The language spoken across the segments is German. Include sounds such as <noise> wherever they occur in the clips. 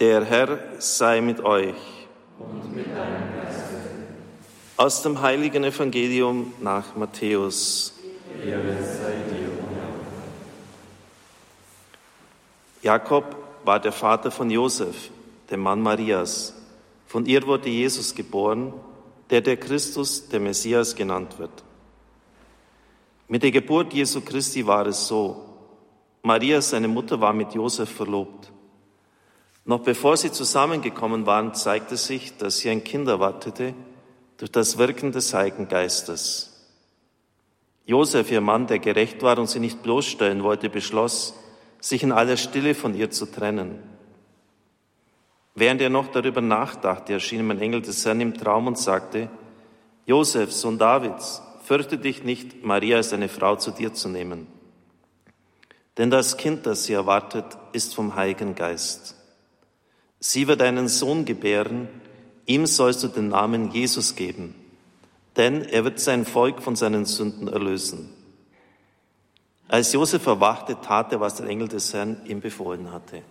Der Herr sei mit euch. Und mit deinem Geist. Aus dem heiligen Evangelium nach Matthäus. Jakob war der Vater von Josef, dem Mann Marias. Von ihr wurde Jesus geboren, der der Christus, der Messias genannt wird. Mit der Geburt Jesu Christi war es so. Maria, seine Mutter, war mit Josef verlobt. Noch bevor sie zusammengekommen waren, zeigte sich, dass sie ein Kind erwartete durch das Wirken des Heiligen Geistes. Josef, ihr Mann, der gerecht war und sie nicht bloßstellen wollte, beschloss, sich in aller Stille von ihr zu trennen. Während er noch darüber nachdachte, erschien ihm ein Engel des Herrn im Traum und sagte, Josef, Sohn Davids, fürchte dich nicht, Maria als eine Frau zu dir zu nehmen. Denn das Kind, das sie erwartet, ist vom Heiligen Geist. Sie wird einen Sohn gebären, ihm sollst du den Namen Jesus geben, denn er wird sein Volk von seinen Sünden erlösen. Als Josef erwachte, tat er, was der Engel des Herrn ihm befohlen hatte.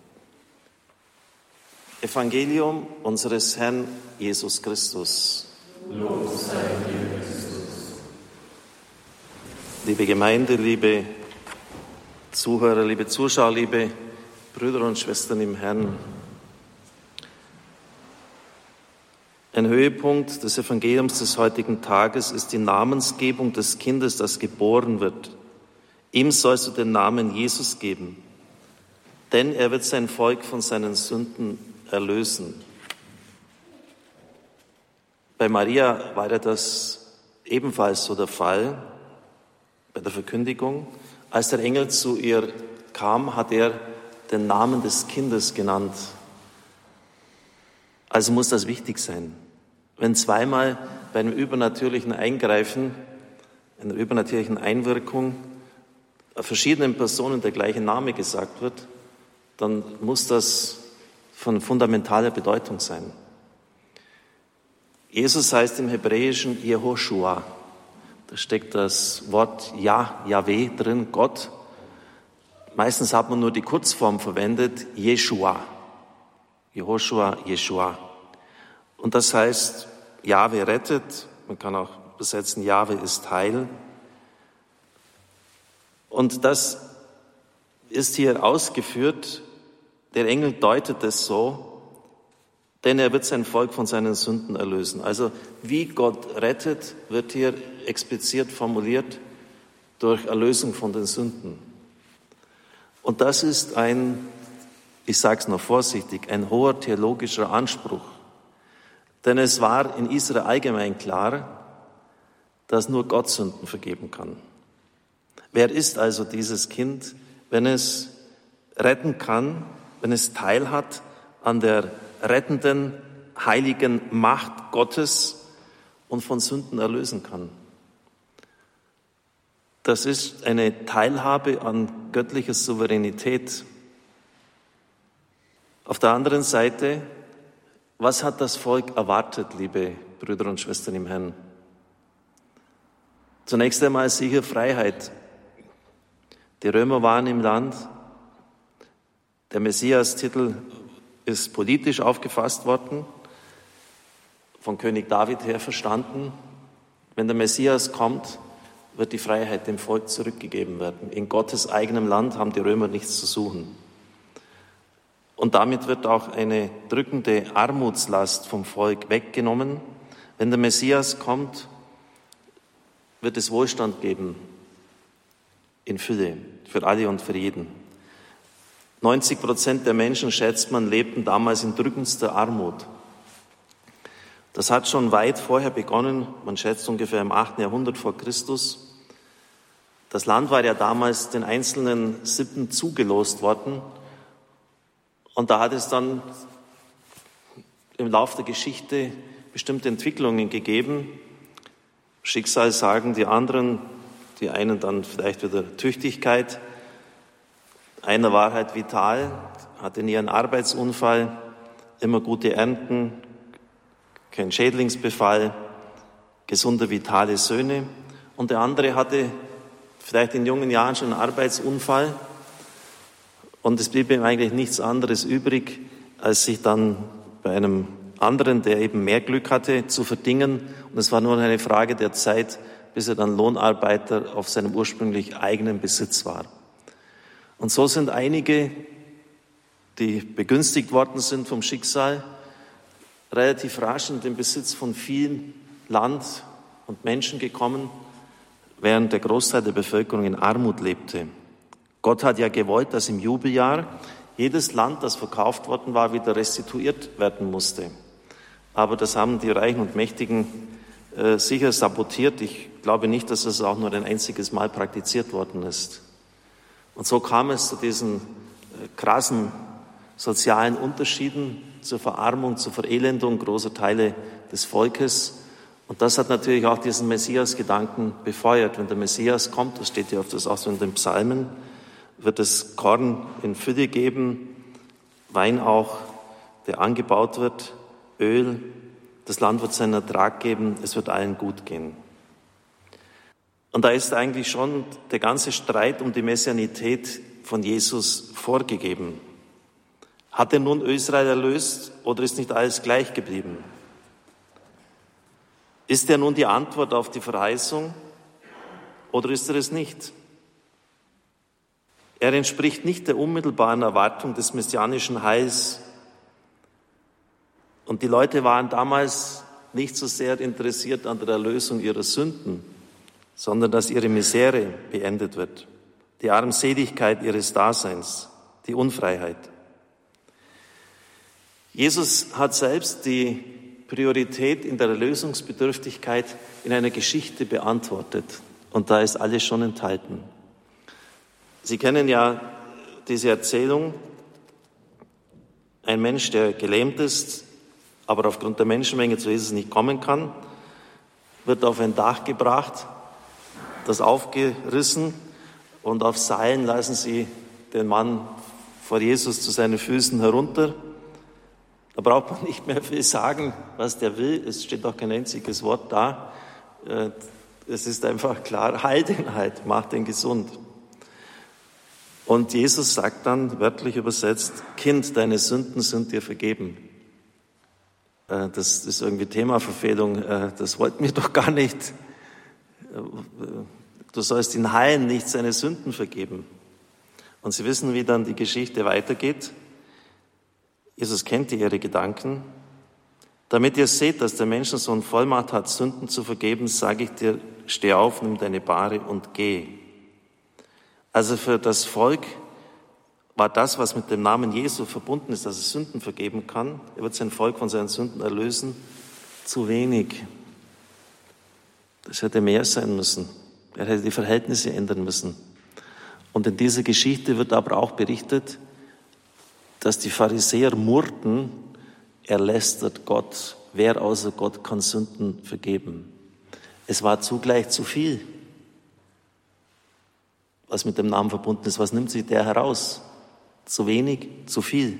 Evangelium unseres Herrn Jesus Christus. Lob sei dir, Christus. Liebe Gemeinde, liebe Zuhörer, liebe Zuschauer, liebe Brüder und Schwestern im Herrn. Ein Höhepunkt des Evangeliums des heutigen Tages ist die Namensgebung des Kindes, das geboren wird. Ihm sollst du den Namen Jesus geben, denn er wird sein Volk von seinen Sünden erlösen. Bei Maria war ja das ebenfalls so der Fall bei der Verkündigung. Als der Engel zu ihr kam, hat er den Namen des Kindes genannt. Also muss das wichtig sein. Wenn zweimal bei einem übernatürlichen Eingreifen, einer übernatürlichen Einwirkung verschiedenen Personen der gleiche Name gesagt wird, dann muss das von fundamentaler Bedeutung sein. Jesus heißt im Hebräischen Jehoshua. Da steckt das Wort Ja, Yahweh drin, Gott. Meistens hat man nur die Kurzform verwendet, Jeshua. Jehoshua, Jeshua. Und das heißt, Jahwe rettet. Man kann auch besetzen, Jahwe ist Heil. Und das ist hier ausgeführt. Der Engel deutet es so, denn er wird sein Volk von seinen Sünden erlösen. Also wie Gott rettet, wird hier explizit formuliert durch Erlösung von den Sünden. Und das ist ein, ich sage es noch vorsichtig, ein hoher theologischer Anspruch. Denn es war in Israel allgemein klar, dass nur Gott Sünden vergeben kann. Wer ist also dieses Kind, wenn es retten kann, wenn es teilhat an der rettenden, heiligen Macht Gottes und von Sünden erlösen kann? Das ist eine Teilhabe an göttlicher Souveränität. Auf der anderen Seite, was hat das Volk erwartet, liebe Brüder und Schwestern im Herrn? Zunächst einmal sicher Freiheit. Die Römer waren im Land. Der Messias-Titel ist politisch aufgefasst worden, von König David her verstanden. Wenn der Messias kommt, wird die Freiheit dem Volk zurückgegeben werden. In Gottes eigenem Land haben die Römer nichts zu suchen. Und damit wird auch eine drückende Armutslast vom Volk weggenommen. Wenn der Messias kommt, wird es Wohlstand geben in Fülle für alle und für jeden. 90 Prozent der Menschen, schätzt man, lebten damals in drückendster Armut. Das hat schon weit vorher begonnen, man schätzt ungefähr im 8. Jahrhundert vor Christus. Das Land war ja damals den einzelnen Sippen zugelost worden und da hat es dann im Laufe der Geschichte bestimmte Entwicklungen gegeben. Schicksal sagen die anderen, die einen dann vielleicht wieder Tüchtigkeit. Einer war halt vital, hatte nie einen Arbeitsunfall, immer gute Ernten, kein Schädlingsbefall, gesunde, vitale Söhne. Und der andere hatte vielleicht in jungen Jahren schon einen Arbeitsunfall und es blieb ihm eigentlich nichts anderes übrig, als sich dann bei einem anderen, der eben mehr Glück hatte, zu verdingen. Und es war nur eine Frage der Zeit, bis er dann Lohnarbeiter auf seinem ursprünglich eigenen Besitz war. Und so sind einige, die begünstigt worden sind vom Schicksal, relativ rasch in den Besitz von viel Land und Menschen gekommen, während der Großteil der Bevölkerung in Armut lebte. Gott hat ja gewollt, dass im Jubeljahr jedes Land, das verkauft worden war, wieder restituiert werden musste. Aber das haben die Reichen und Mächtigen äh, sicher sabotiert. Ich glaube nicht, dass das auch nur ein einziges Mal praktiziert worden ist. Und so kam es zu diesen äh, krassen sozialen Unterschieden, zur Verarmung, zur Verelendung großer Teile des Volkes. Und das hat natürlich auch diesen Messias-Gedanken befeuert. Wenn der Messias kommt, das steht ja oft auch so in den Psalmen, wird es Korn in Fülle geben, Wein auch, der angebaut wird, Öl, das Land wird seinen Ertrag geben, es wird allen gut gehen. Und da ist eigentlich schon der ganze Streit um die Messianität von Jesus vorgegeben. Hat er nun Israel erlöst oder ist nicht alles gleich geblieben? Ist er nun die Antwort auf die Verheißung oder ist er es nicht? Er entspricht nicht der unmittelbaren Erwartung des messianischen Heils. Und die Leute waren damals nicht so sehr interessiert an der Erlösung ihrer Sünden, sondern dass ihre Misere beendet wird, die Armseligkeit ihres Daseins, die Unfreiheit. Jesus hat selbst die Priorität in der Erlösungsbedürftigkeit in einer Geschichte beantwortet. Und da ist alles schon enthalten. Sie kennen ja diese Erzählung. Ein Mensch, der gelähmt ist, aber aufgrund der Menschenmenge zu Jesus nicht kommen kann, wird auf ein Dach gebracht, das aufgerissen und auf Seilen lassen sie den Mann vor Jesus zu seinen Füßen herunter. Da braucht man nicht mehr viel sagen, was der will. Es steht auch kein einziges Wort da. Äh, es ist einfach klar, <laughs> halt ihn halt, mach den gesund. Und Jesus sagt dann, wörtlich übersetzt, Kind, deine Sünden sind dir vergeben. Äh, das ist irgendwie Themaverfehlung. Äh, das wollten wir <laughs> doch gar nicht. Äh, du sollst ihn heilen, nicht seine Sünden vergeben. Und Sie wissen, wie dann die Geschichte weitergeht. Jesus kennt ihre Gedanken. Damit ihr seht, dass der Menschensohn Vollmacht hat, Sünden zu vergeben, sage ich dir, steh auf, nimm deine Bahre und geh. Also für das Volk war das, was mit dem Namen Jesu verbunden ist, dass es Sünden vergeben kann, er wird sein Volk von seinen Sünden erlösen, zu wenig. Das hätte mehr sein müssen. Er hätte die Verhältnisse ändern müssen. Und in dieser Geschichte wird aber auch berichtet, dass die Pharisäer murrten, er lästert Gott. Wer außer Gott kann Sünden vergeben? Es war zugleich zu viel was mit dem Namen verbunden ist. Was nimmt sich der heraus? Zu wenig, zu viel.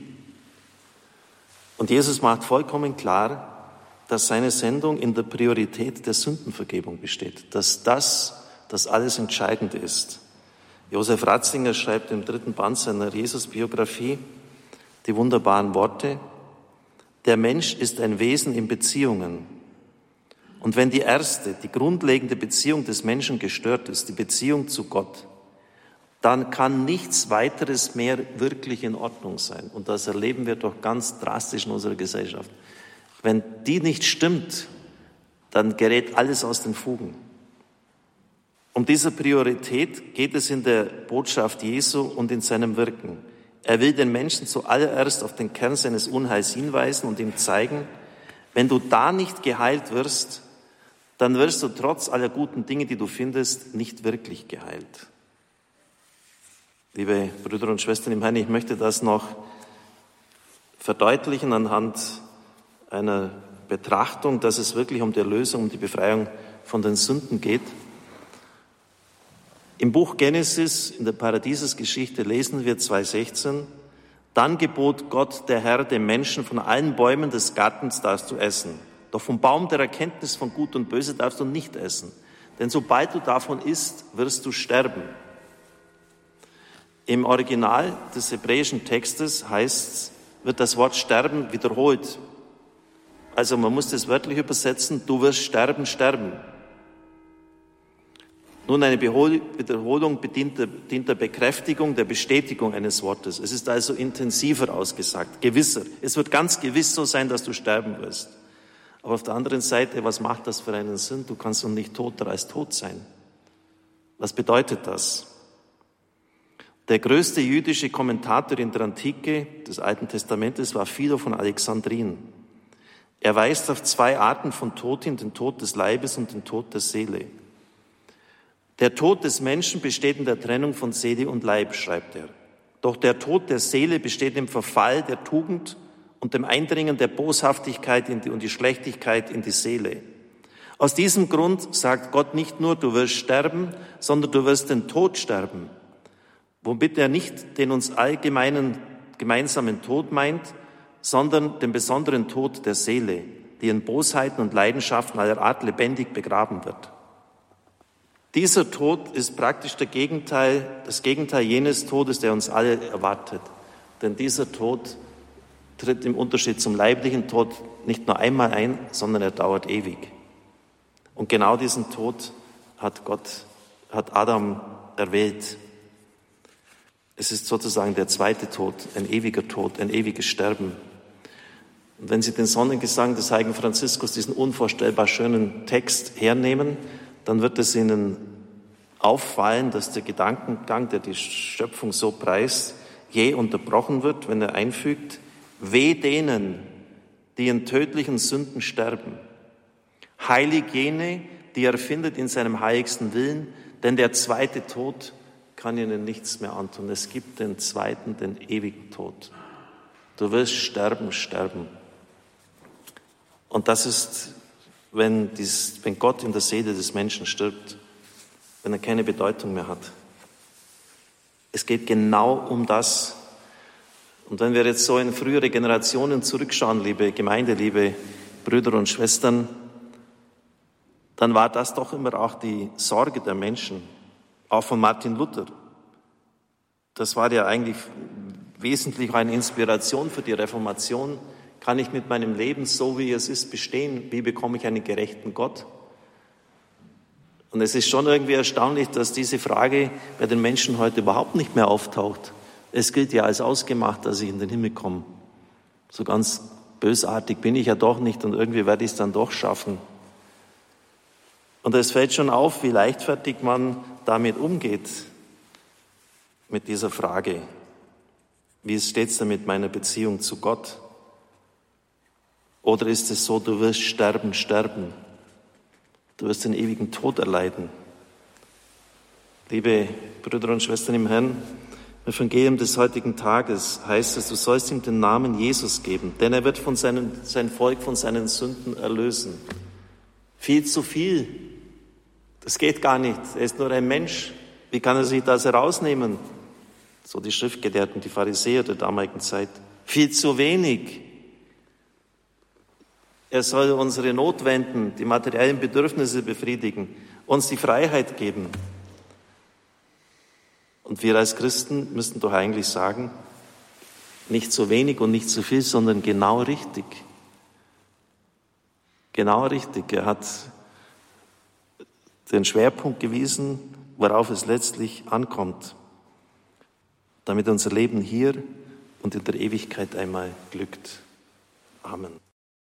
Und Jesus macht vollkommen klar, dass seine Sendung in der Priorität der Sündenvergebung besteht, dass das das alles Entscheidende ist. Josef Ratzinger schreibt im dritten Band seiner Jesus-Biografie die wunderbaren Worte, der Mensch ist ein Wesen in Beziehungen. Und wenn die erste, die grundlegende Beziehung des Menschen gestört ist, die Beziehung zu Gott, dann kann nichts weiteres mehr wirklich in Ordnung sein. Und das erleben wir doch ganz drastisch in unserer Gesellschaft. Wenn die nicht stimmt, dann gerät alles aus den Fugen. Um diese Priorität geht es in der Botschaft Jesu und in seinem Wirken. Er will den Menschen zuallererst auf den Kern seines Unheils hinweisen und ihm zeigen, wenn du da nicht geheilt wirst, dann wirst du trotz aller guten Dinge, die du findest, nicht wirklich geheilt. Liebe Brüder und Schwestern im Herrn, ich möchte das noch verdeutlichen anhand einer Betrachtung, dass es wirklich um die Erlösung, um die Befreiung von den Sünden geht. Im Buch Genesis, in der Paradiesesgeschichte, lesen wir 2,16, dann gebot Gott, der Herr, dem Menschen, von allen Bäumen des Gartens darfst du essen. Doch vom Baum der Erkenntnis von Gut und Böse darfst du nicht essen. Denn sobald du davon isst, wirst du sterben. Im Original des hebräischen Textes heißt es, wird das Wort sterben wiederholt. Also man muss das wörtlich übersetzen, du wirst sterben, sterben. Nun, eine Wiederholung bedient der, dient der Bekräftigung, der Bestätigung eines Wortes. Es ist also intensiver ausgesagt, gewisser. Es wird ganz gewiss so sein, dass du sterben wirst. Aber auf der anderen Seite, was macht das für einen Sinn? Du kannst doch nicht toter als tot sein. Was bedeutet das? Der größte jüdische Kommentator in der Antike des Alten Testamentes war Philo von Alexandrin. Er weist auf zwei Arten von Tod hin, den Tod des Leibes und den Tod der Seele. Der Tod des Menschen besteht in der Trennung von Seele und Leib, schreibt er. Doch der Tod der Seele besteht im Verfall der Tugend und dem Eindringen der Boshaftigkeit und die Schlechtigkeit in die Seele. Aus diesem Grund sagt Gott nicht nur, du wirst sterben, sondern du wirst den Tod sterben. Womit er nicht den uns allgemeinen gemeinsamen Tod meint, sondern den besonderen Tod der Seele, die in Bosheiten und Leidenschaften aller Art lebendig begraben wird. Dieser Tod ist praktisch der Gegenteil, das Gegenteil jenes Todes, der uns alle erwartet. Denn dieser Tod tritt im Unterschied zum leiblichen Tod nicht nur einmal ein, sondern er dauert ewig. Und genau diesen Tod hat Gott, hat Adam erwählt. Es ist sozusagen der zweite Tod, ein ewiger Tod, ein ewiges Sterben. Und wenn Sie den Sonnengesang des heiligen Franziskus, diesen unvorstellbar schönen Text hernehmen, dann wird es Ihnen auffallen, dass der Gedankengang, der die Schöpfung so preist, je unterbrochen wird, wenn er einfügt, weh denen, die in tödlichen Sünden sterben. Heilig jene, die er findet in seinem heiligsten Willen, denn der zweite Tod kann ihnen nichts mehr antun. Es gibt den zweiten, den ewigen Tod. Du wirst sterben, sterben. Und das ist wenn, dies, wenn Gott in der Seele des Menschen stirbt, wenn er keine Bedeutung mehr hat. Es geht genau um das. Und wenn wir jetzt so in frühere Generationen zurückschauen, liebe Gemeinde, liebe Brüder und Schwestern, dann war das doch immer auch die Sorge der Menschen, auch von Martin Luther. Das war ja eigentlich wesentlich eine Inspiration für die Reformation, kann ich mit meinem Leben so, wie es ist, bestehen? Wie bekomme ich einen gerechten Gott? Und es ist schon irgendwie erstaunlich, dass diese Frage bei den Menschen heute überhaupt nicht mehr auftaucht. Es gilt ja als ausgemacht, dass ich in den Himmel komme. So ganz bösartig bin ich ja doch nicht und irgendwie werde ich es dann doch schaffen. Und es fällt schon auf, wie leichtfertig man damit umgeht, mit dieser Frage. Wie steht es denn mit meiner Beziehung zu Gott? Oder ist es so, du wirst sterben, sterben. Du wirst den ewigen Tod erleiden. Liebe Brüder und Schwestern im Herrn, im Evangelium des heutigen Tages heißt es, du sollst ihm den Namen Jesus geben, denn er wird von seinen, sein Volk von seinen Sünden erlösen. Viel zu viel. Das geht gar nicht. Er ist nur ein Mensch. Wie kann er sich das herausnehmen? So die Schriftgelehrten, die Pharisäer der damaligen Zeit. Viel zu wenig. Er soll unsere Notwenden, die materiellen Bedürfnisse befriedigen, uns die Freiheit geben. Und wir als Christen müssten doch eigentlich sagen, nicht zu wenig und nicht zu viel, sondern genau richtig. Genau richtig. Er hat den Schwerpunkt gewiesen, worauf es letztlich ankommt, damit unser Leben hier und in der Ewigkeit einmal glückt. Amen.